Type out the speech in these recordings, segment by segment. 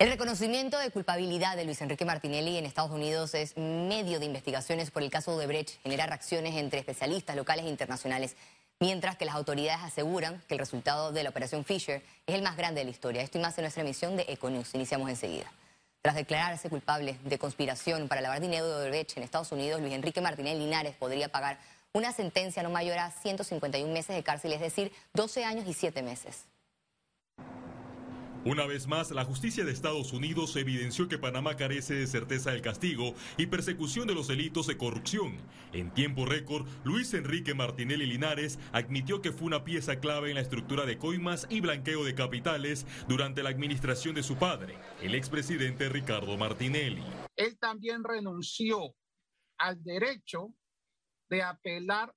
El reconocimiento de culpabilidad de Luis Enrique Martinelli en Estados Unidos es medio de investigaciones por el caso de Brecht, genera reacciones entre especialistas locales e internacionales, mientras que las autoridades aseguran que el resultado de la operación Fisher es el más grande de la historia. Esto y más en nuestra emisión de Econews. Iniciamos enseguida. Tras declararse culpable de conspiración para lavar dinero de Brecht en Estados Unidos, Luis Enrique Martinelli Linares podría pagar una sentencia no mayor a 151 meses de cárcel, es decir, 12 años y 7 meses. Una vez más, la justicia de Estados Unidos evidenció que Panamá carece de certeza del castigo y persecución de los delitos de corrupción. En tiempo récord, Luis Enrique Martinelli Linares admitió que fue una pieza clave en la estructura de coimas y blanqueo de capitales durante la administración de su padre, el expresidente Ricardo Martinelli. Él también renunció al derecho de apelar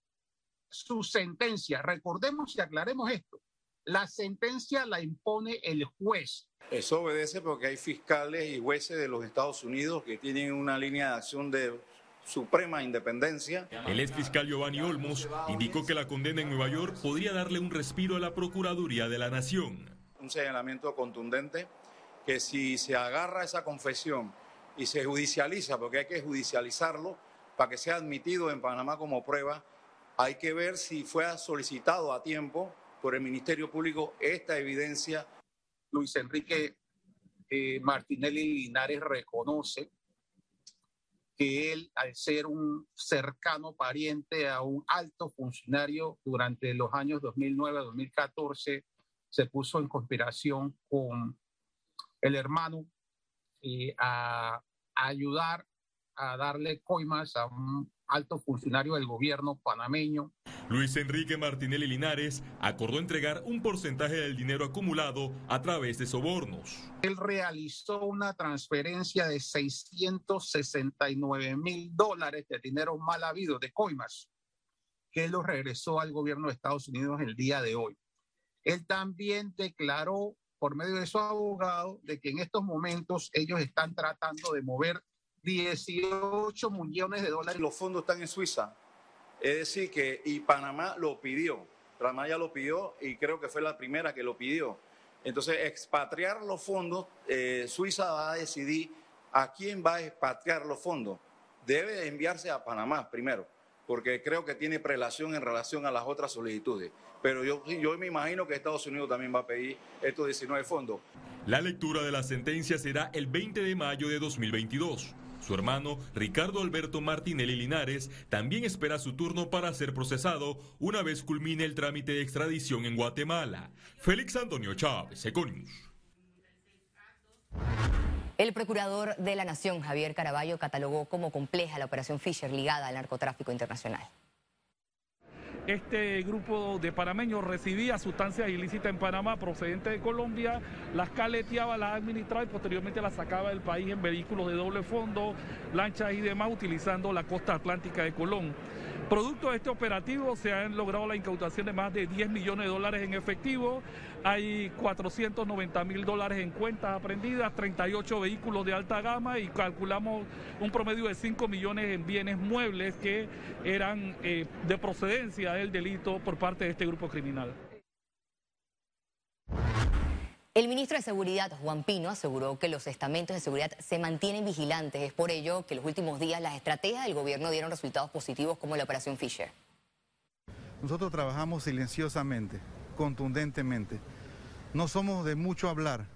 su sentencia. Recordemos y aclaremos esto. La sentencia la impone el juez. Eso obedece porque hay fiscales y jueces de los Estados Unidos que tienen una línea de acción de suprema independencia. El ex fiscal Giovanni Olmos indicó que la condena en Nueva York podría darle un respiro a la Procuraduría de la Nación. Un señalamiento contundente que si se agarra esa confesión y se judicializa, porque hay que judicializarlo para que sea admitido en Panamá como prueba, hay que ver si fue solicitado a tiempo por el Ministerio Público esta evidencia. Luis Enrique eh, Martinelli Linares reconoce que él, al ser un cercano pariente a un alto funcionario durante los años 2009-2014, se puso en conspiración con el hermano eh, a, a ayudar a darle coimas a un alto funcionario del gobierno panameño. Luis Enrique Martinelli Linares acordó entregar un porcentaje del dinero acumulado a través de sobornos. Él realizó una transferencia de 669 mil dólares de dinero mal habido, de coimas, que él lo regresó al gobierno de Estados Unidos el día de hoy. Él también declaró por medio de su abogado de que en estos momentos ellos están tratando de mover 18 millones de dólares. Los fondos están en Suiza. Es decir, que y Panamá lo pidió. Panamá ya lo pidió y creo que fue la primera que lo pidió. Entonces, expatriar los fondos, eh, Suiza va a decidir a quién va a expatriar los fondos. Debe enviarse a Panamá primero, porque creo que tiene prelación en relación a las otras solicitudes. Pero yo, yo me imagino que Estados Unidos también va a pedir estos 19 fondos. La lectura de la sentencia será el 20 de mayo de 2022. Su hermano, Ricardo Alberto Martinelli Linares, también espera su turno para ser procesado una vez culmine el trámite de extradición en Guatemala. Félix Antonio Chávez, Econius. El procurador de la Nación, Javier Caraballo, catalogó como compleja la operación Fisher ligada al narcotráfico internacional este grupo de panameños recibía sustancias ilícitas en Panamá procedentes de Colombia, las caleteaba, las administraba y posteriormente las sacaba del país en vehículos de doble fondo, lanchas y demás, utilizando la costa atlántica de Colón. Producto de este operativo se han logrado la incautación de más de 10 millones de dólares en efectivo, hay 490 mil dólares en cuentas aprendidas, 38 vehículos de alta gama y calculamos un promedio de 5 millones en bienes muebles que eran eh, de procedencia del delito por parte de este grupo criminal. El ministro de Seguridad, Juan Pino, aseguró que los estamentos de seguridad se mantienen vigilantes. Es por ello que en los últimos días las estrategias del gobierno dieron resultados positivos como la operación Fisher. Nosotros trabajamos silenciosamente, contundentemente. No somos de mucho hablar,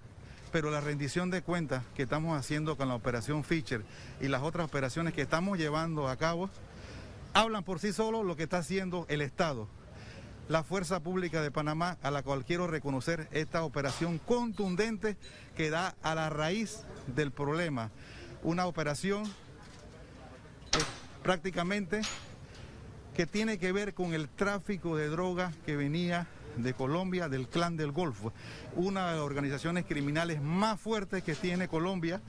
pero la rendición de cuentas que estamos haciendo con la operación Fisher y las otras operaciones que estamos llevando a cabo hablan por sí solos lo que está haciendo el Estado la Fuerza Pública de Panamá, a la cual quiero reconocer esta operación contundente que da a la raíz del problema. Una operación prácticamente que tiene que ver con el tráfico de drogas que venía de Colombia, del Clan del Golfo, una de las organizaciones criminales más fuertes que tiene Colombia,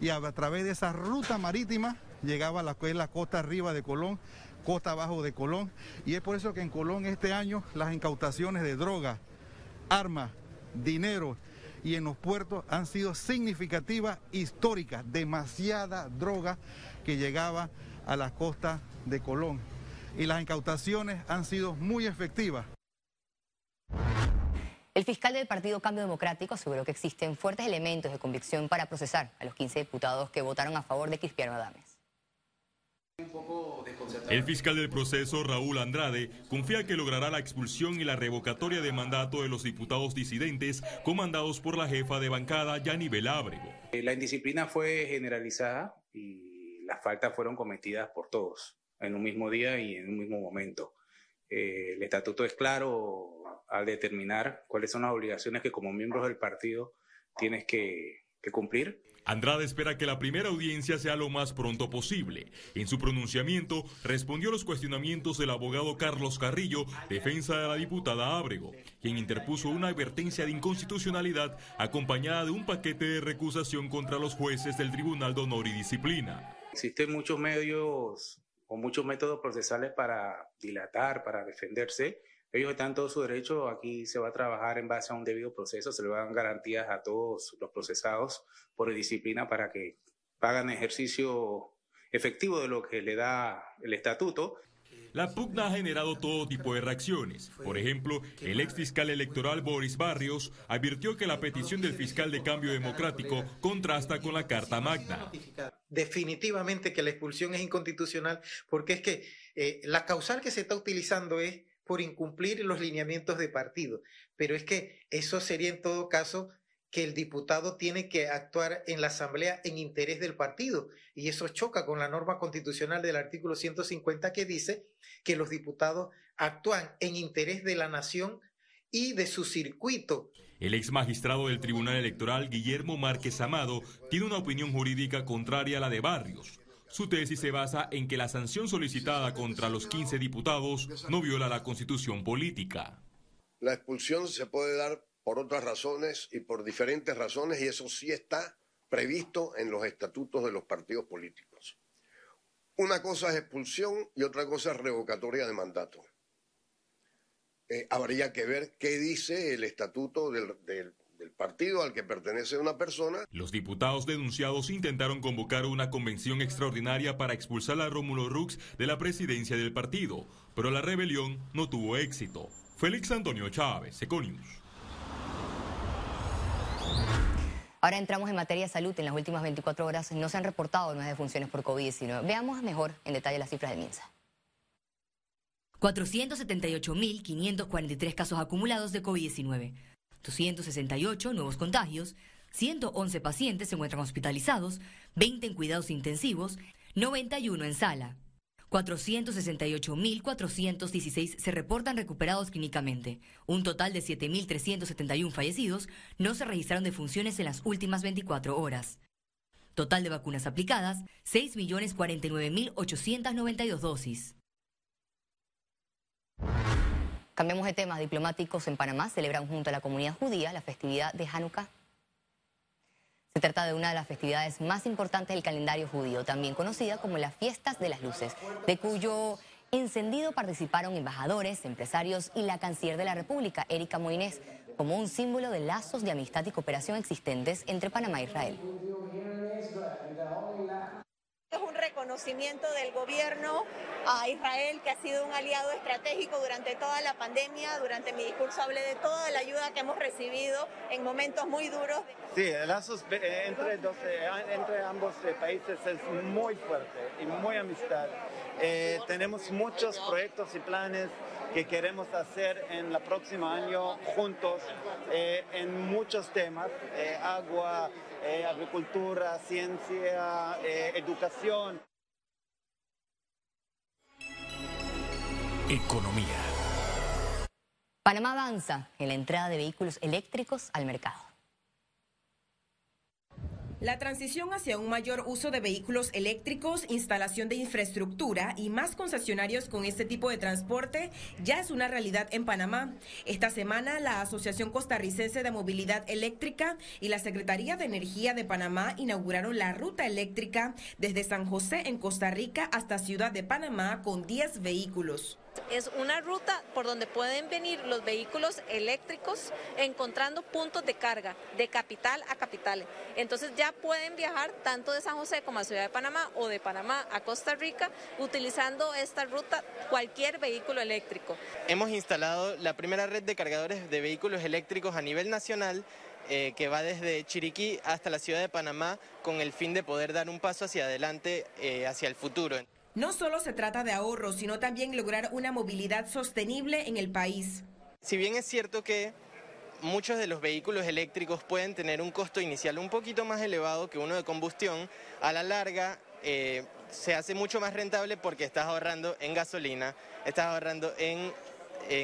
y a, través de esa ruta marítima llegaba a la, la costa arriba de Colón costa abajo de Colón. Y es por eso que en Colón este año las incautaciones de droga, armas, dinero y en los puertos han sido significativas, históricas, demasiada droga que llegaba a las costas de Colón. Y las incautaciones han sido muy efectivas. El fiscal del Partido Cambio Democrático aseguró que existen fuertes elementos de convicción para procesar a los 15 diputados que votaron a favor de Cristiano Adames. El fiscal del proceso, Raúl Andrade, confía que logrará la expulsión y la revocatoria de mandato de los diputados disidentes comandados por la jefa de bancada, Yanibel Ábrego. Eh, la indisciplina fue generalizada y las faltas fueron cometidas por todos en un mismo día y en un mismo momento. Eh, el estatuto es claro al determinar cuáles son las obligaciones que como miembros del partido tienes que, que cumplir Andrade espera que la primera audiencia sea lo más pronto posible. En su pronunciamiento respondió a los cuestionamientos del abogado Carlos Carrillo, defensa de la diputada Ábrego, quien interpuso una advertencia de inconstitucionalidad acompañada de un paquete de recusación contra los jueces del Tribunal de Honor y Disciplina. Existen muchos medios o muchos métodos procesales para dilatar, para defenderse ellos están en todo su derecho, aquí se va a trabajar en base a un debido proceso, se le van garantías a todos los procesados por disciplina para que hagan ejercicio efectivo de lo que le da el estatuto. La pugna ha generado todo tipo de reacciones. Por ejemplo, el ex fiscal electoral Boris Barrios advirtió que la petición del fiscal de cambio democrático contrasta con la Carta Magna. Definitivamente que la expulsión es inconstitucional porque es que eh, la causal que se está utilizando es por incumplir los lineamientos de partido. Pero es que eso sería en todo caso que el diputado tiene que actuar en la asamblea en interés del partido y eso choca con la norma constitucional del artículo 150 que dice que los diputados actúan en interés de la nación y de su circuito. El ex magistrado del Tribunal Electoral, Guillermo Márquez Amado, tiene una opinión jurídica contraria a la de Barrios. Su tesis se basa en que la sanción solicitada contra los 15 diputados no viola la constitución política. La expulsión se puede dar por otras razones y por diferentes razones y eso sí está previsto en los estatutos de los partidos políticos. Una cosa es expulsión y otra cosa es revocatoria de mandato. Eh, habría que ver qué dice el estatuto del, del del partido al que pertenece una persona. Los diputados denunciados intentaron convocar una convención extraordinaria para expulsar a Rómulo Rux de la presidencia del partido, pero la rebelión no tuvo éxito. Félix Antonio Chávez, Econius. Ahora entramos en materia de salud. En las últimas 24 horas no se han reportado nuevas defunciones por COVID-19. Veamos mejor en detalle las cifras del MINSA. 478.543 casos acumulados de COVID-19. 268 nuevos contagios, 111 pacientes se encuentran hospitalizados, 20 en cuidados intensivos, 91 en sala. 468.416 se reportan recuperados clínicamente. Un total de 7.371 fallecidos no se registraron defunciones en las últimas 24 horas. Total de vacunas aplicadas, 6.049.892 dosis. Cambiemos de temas. Diplomáticos en Panamá celebran junto a la comunidad judía la festividad de Hanukkah. Se trata de una de las festividades más importantes del calendario judío, también conocida como las Fiestas de las Luces, de cuyo encendido participaron embajadores, empresarios y la canciller de la República, Erika Moines, como un símbolo de lazos de amistad y cooperación existentes entre Panamá e Israel. Reconocimiento del gobierno a Israel, que ha sido un aliado estratégico durante toda la pandemia. Durante mi discurso hablé de toda la ayuda que hemos recibido en momentos muy duros. Sí, el lazos eh, entre, eh, entre ambos eh, países es muy fuerte y muy amistad. tenemos muchos proyectos y planes que queremos hacer en el próximo año juntos en muchos temas, agua, eh, agricultura, ciencia, eh, educación. Economía. Panamá avanza en la entrada de vehículos eléctricos al mercado. La transición hacia un mayor uso de vehículos eléctricos, instalación de infraestructura y más concesionarios con este tipo de transporte ya es una realidad en Panamá. Esta semana, la Asociación Costarricense de Movilidad Eléctrica y la Secretaría de Energía de Panamá inauguraron la ruta eléctrica desde San José en Costa Rica hasta Ciudad de Panamá con 10 vehículos. Es una ruta por donde pueden venir los vehículos eléctricos encontrando puntos de carga de capital a capital. Entonces ya pueden viajar tanto de San José como a Ciudad de Panamá o de Panamá a Costa Rica utilizando esta ruta cualquier vehículo eléctrico. Hemos instalado la primera red de cargadores de vehículos eléctricos a nivel nacional eh, que va desde Chiriquí hasta la ciudad de Panamá con el fin de poder dar un paso hacia adelante, eh, hacia el futuro. No solo se trata de ahorro, sino también lograr una movilidad sostenible en el país. Si bien es cierto que muchos de los vehículos eléctricos pueden tener un costo inicial un poquito más elevado que uno de combustión, a la larga eh, se hace mucho más rentable porque estás ahorrando en gasolina, estás ahorrando en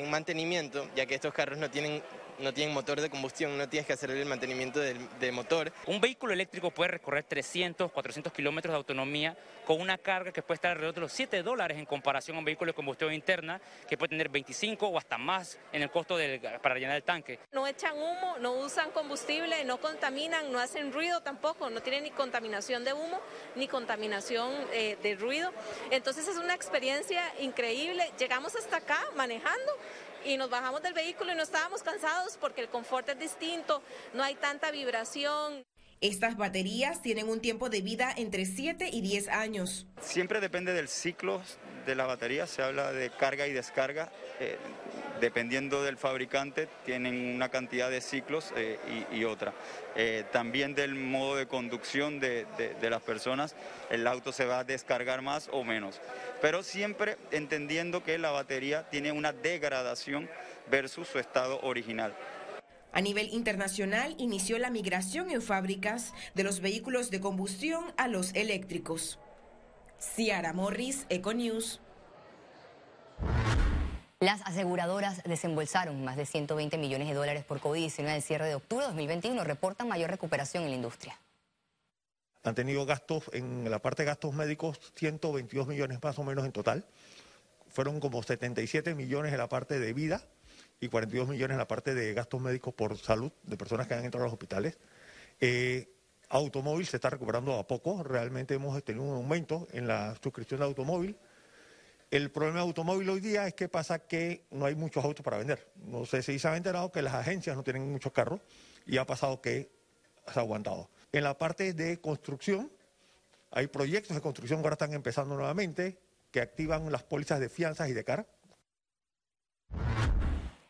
mantenimiento, ya que estos carros no tienen no tienen motor de combustión, no tienes que hacer el mantenimiento del, motor. Un vehículo eléctrico puede recorrer 300, 400 kilómetros de autonomía con una carga que puede estar alrededor de los 7 dólares en comparación a un vehículo de combustión interna que puede tener 25 o hasta más en el costo para llenar el tanque. No echan humo, no usan combustible, no contaminan, no hacen ruido tampoco, no tienen ni contaminación de humo ni contaminación eh, de ruido. Entonces es una experiencia increíble. Llegamos hasta acá manejando y nos bajamos del vehículo y no estábamos cansados porque el confort es distinto, no hay tanta vibración. Estas baterías tienen un tiempo de vida entre 7 y 10 años. Siempre depende del ciclo de la batería, se habla de carga y descarga. Eh, dependiendo del fabricante, tienen una cantidad de ciclos eh, y, otra. Eh, también del modo de conducción de, las personas, el auto se va a descargar más o menos. Pero siempre entendiendo que la batería tiene una degradación versus su estado original. A nivel internacional, inició la migración en fábricas de los vehículos de combustión a los eléctricos. Ciara Morris, Econews. Las aseguradoras desembolsaron más de 120 millones de dólares por COVID-19 al cierre de octubre de 2021. Reportan mayor recuperación en la industria. Han tenido gastos, en la parte de gastos médicos, 122 millones más o menos en total. Fueron como 77 millones en la parte de vida y 42 millones en la parte de gastos médicos por salud de personas que han entrado a los hospitales. Eh, automóvil se está recuperando a poco. Realmente hemos tenido un aumento en la suscripción de automóvil. El problema de automóvil hoy día es que pasa que no hay muchos autos para vender. No sé si se ha enterado que las agencias no tienen muchos carros y ha pasado que se ha aguantado. En la parte de construcción, hay proyectos de construcción que ahora están empezando nuevamente que activan las pólizas de fianzas y de cara.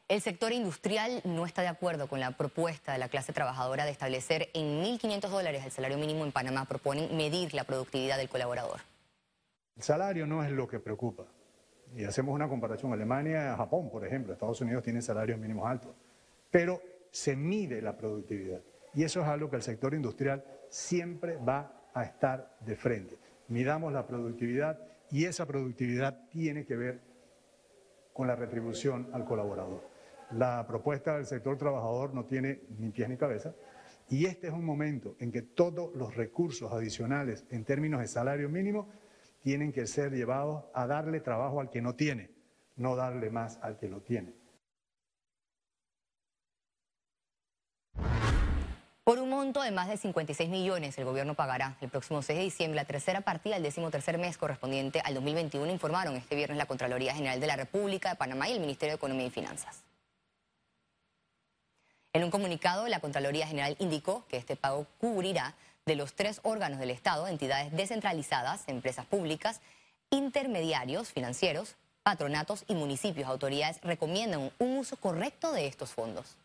El sector industrial no está de acuerdo con la propuesta de la clase trabajadora de establecer en 1.500 dólares el salario mínimo en Panamá. Proponen medir la productividad del colaborador. El salario no es lo que preocupa. Y hacemos una comparación, Alemania, Japón, por ejemplo, Estados Unidos tiene salarios mínimos altos, pero se mide la productividad. Y eso es algo que el sector industrial siempre va a estar de frente. Midamos la productividad y esa productividad tiene que ver con la retribución al colaborador. La propuesta del sector trabajador no tiene ni pies ni cabeza y este es un momento en que todos los recursos adicionales en términos de salario mínimo tienen que ser llevados a darle trabajo al que no tiene, no darle más al que lo tiene. Por un monto de más de 56 millones, el gobierno pagará el próximo 6 de diciembre la tercera partida del décimo tercer mes correspondiente al 2021, informaron este viernes la Contraloría General de la República de Panamá y el Ministerio de Economía y Finanzas. En un comunicado, la Contraloría General indicó que este pago cubrirá de los tres órganos del Estado, entidades descentralizadas, empresas públicas, intermediarios financieros, patronatos y municipios. Autoridades recomiendan un uso correcto de estos fondos.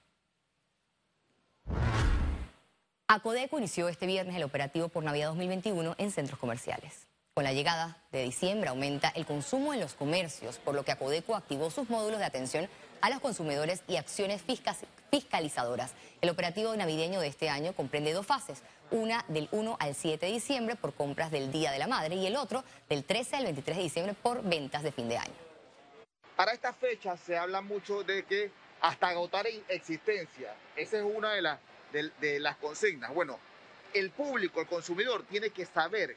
Acodeco inició este viernes el operativo por Navidad 2021 en centros comerciales. Con la llegada de diciembre aumenta el consumo en los comercios, por lo que Acodeco activó sus módulos de atención a los consumidores y acciones fiscalizadoras. El operativo navideño de este año comprende dos fases, una del 1 al 7 de diciembre por compras del Día de la Madre y el otro del 13 al 23 de diciembre por ventas de fin de año. Para esta fecha se habla mucho de que hasta agotar existencia, esa es una de, las de las consignas. Bueno, el público, el consumidor, tiene que saber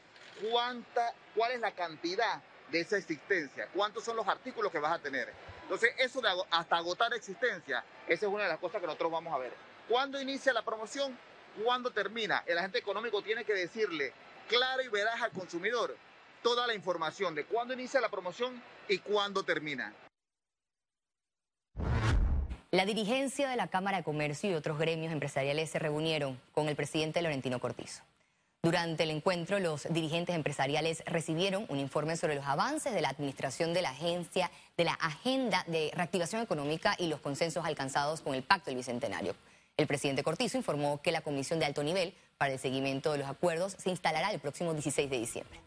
cuánta, cuál es la cantidad de esa existencia, cuántos son los artículos que vas a tener. Entonces, eso de hasta agotar existencia, esa es una de las cosas que nosotros vamos a ver. ¿Cuándo inicia la promoción? ¿Cuándo termina? El agente económico tiene que decirle claro y veraz al consumidor toda la información de cuándo inicia la promoción y cuándo termina. La dirigencia de la Cámara de Comercio y otros gremios empresariales se reunieron con el presidente Laurentino Cortizo. Durante el encuentro, los dirigentes empresariales recibieron un informe sobre los avances de la administración de la agencia, de la agenda de reactivación económica y los consensos alcanzados con el Pacto del Bicentenario. El presidente Cortizo informó que la comisión de alto nivel para el seguimiento de los acuerdos se instalará el próximo 16 de diciembre.